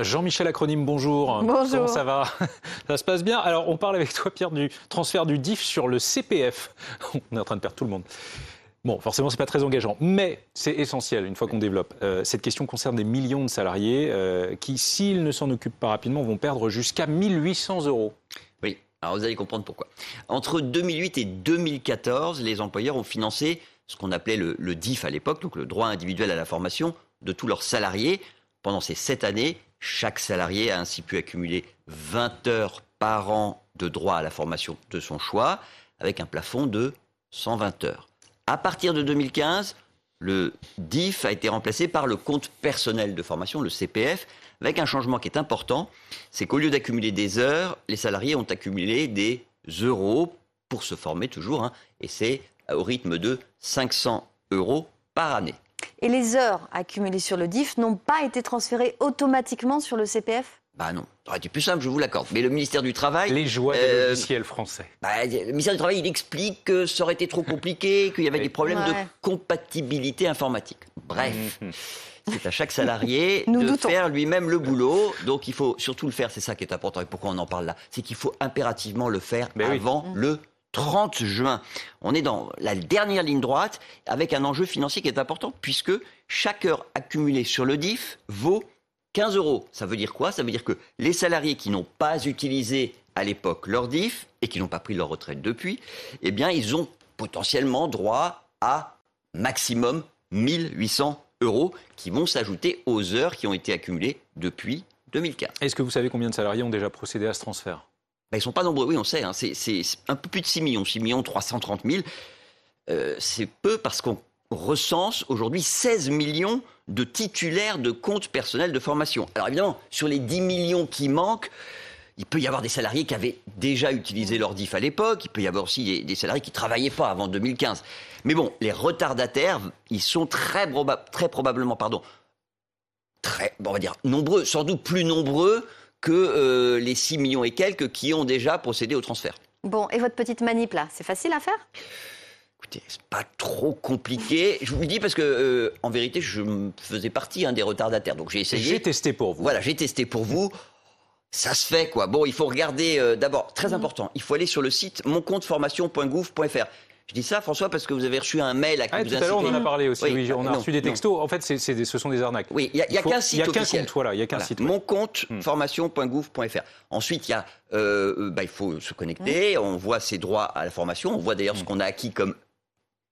Jean-Michel Acronyme, bonjour. Bonjour. Comment ça va Ça se passe bien Alors, on parle avec toi, Pierre, du transfert du DIF sur le CPF. On est en train de perdre tout le monde. Bon, forcément, c'est pas très engageant, mais c'est essentiel une fois qu'on développe. Euh, cette question concerne des millions de salariés euh, qui, s'ils ne s'en occupent pas rapidement, vont perdre jusqu'à 1800 euros. Oui, alors vous allez comprendre pourquoi. Entre 2008 et 2014, les employeurs ont financé ce qu'on appelait le, le DIF à l'époque, donc le droit individuel à la formation de tous leurs salariés. Pendant ces sept années, chaque salarié a ainsi pu accumuler 20 heures par an de droit à la formation de son choix, avec un plafond de 120 heures. À partir de 2015, le DIF a été remplacé par le compte personnel de formation, le CPF, avec un changement qui est important, c'est qu'au lieu d'accumuler des heures, les salariés ont accumulé des euros pour se former toujours, hein, et c'est au rythme de 500 euros par année. Et les heures accumulées sur le DIF n'ont pas été transférées automatiquement sur le CPF Bah non, ça aurait été plus simple, je vous l'accorde. Mais le ministère du Travail... Les joies des Euh, logiciels français. bah, le ministère du Travail, il explique que ça aurait été trop compliqué, qu'il y avait des problèmes de compatibilité informatique. Bref, Mhm. c'est à chaque salarié Nous de doutons. faire lui-même le boulot. Donc il faut surtout le faire, c'est ça qui est important et pourquoi on en parle là. C'est qu'il faut impérativement le faire oui. avant le 30 juin. On est dans la dernière ligne droite avec un enjeu financier qui est important puisque chaque heure accumulée sur le DIF vaut 15 euros. Ça veut dire quoi? Ça veut dire que les salariés qui n'ont pas utilisé à l'époque leur DIF et qui n'ont pas pris leur retraite depuis, eh bien, ils ont potentiellement droit à maximum 1800 euros qui vont s'ajouter aux heures qui ont été accumulées depuis 2015. Est-ce que vous savez combien de salariés ont déjà procédé à ce transfert? Ben, ils sont pas nombreux, oui, on sait. hein. C'est, un peu plus de 6 millions, 6 millions 330 000. Euh, c'est peu parce qu'on recense aujourd'hui 16 millions de titulaires de comptes personnels de formation. Alors évidemment, sur les 10 millions qui manquent, il peut y avoir des salariés qui avaient déjà utilisé leur DIF à l'époque, il peut y avoir aussi des, salariés qui ne travaillaient pas avant 2015. Mais bon, les retardataires, ils sont très, très probablement, pardon, très, on va dire, nombreux, sans doute plus nombreux que euh, les 6 millions et quelques qui ont déjà procédé au transfert. Bon, et votre petite manip là, c'est facile à faire? Écoutez, c'est pas trop compliqué. Je vous le dis parce que, euh, en vérité, je faisais partie hein, des retardataires. Donc j'ai essayé. J'ai testé pour vous. Voilà, j'ai testé pour vous. Ça se fait, quoi. Bon, il faut regarder, euh, d'abord, très important, il faut aller sur le site moncompteformation.gouv.fr. Je dis ça, François, parce que vous avez reçu un mail à qui Ah, vous tout à l'heure, on en a parlé aussi. Oui, Oui, on a non, reçu des non. textos. En fait, c'est- c'est des- ce sont des arnaques. Oui, il n'y a, il y a qu'un Il site y a qu'un officiel. compte, voilà. Il y a qu'un Voilà. site. Mon compte Hmm. formation.gouv.fr. Ensuite, il y a, euh, euh, bah, il faut se connecter. On voit ses droits à la formation. On voit d'ailleurs Hmm. ce qu'on a acquis comme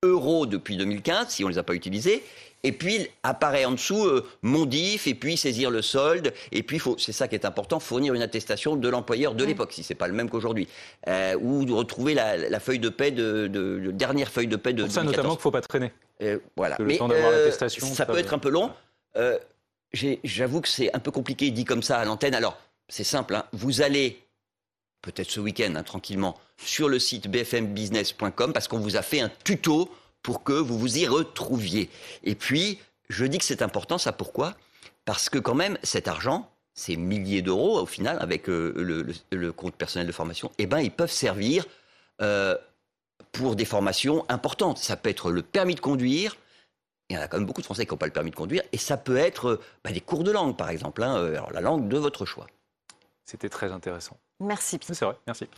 euros depuis 2015, si on les a pas utilisés. Et puis apparaît en dessous euh, mon DIF, et puis saisir le solde. Et puis, c'est ça qui est important, fournir une attestation de l'employeur de l'époque, si c'est pas le même qu'aujourd'hui, Euh, ou de retrouver la, la feuille de paie de, de- de- dernière feuille de paie de Pour ça, 2014. notamment, qu'il ne faut pas traîner. Euh, voilà. Mais temps d'avoir euh, l'attestation, ça peut être un peu long. Euh, J'avoue que c'est un peu compliqué dit comme ça à l'antenne. Alors, c'est simple. hein. Vous allez, peut-être ce week-end, hein, tranquillement, sur le site bfmbusiness.com parce qu'on vous a fait un tuto pour que vous vous y retrouviez. Et puis, je dis que c'est important, ça pourquoi? Parce que quand même, cet argent, ces milliers d'euros au final, avec euh, le, compte personnel de formation, eh ben, ils peuvent servir euh, pour des formations importantes. Ça peut être le permis de conduire. Il y en a quand même beaucoup de Français qui n'ont pas le permis de conduire. Et ça peut être euh, bah, des cours de langue, par exemple. hein, alors, la langue de votre choix. C'était très intéressant. Merci. C'est vrai, merci.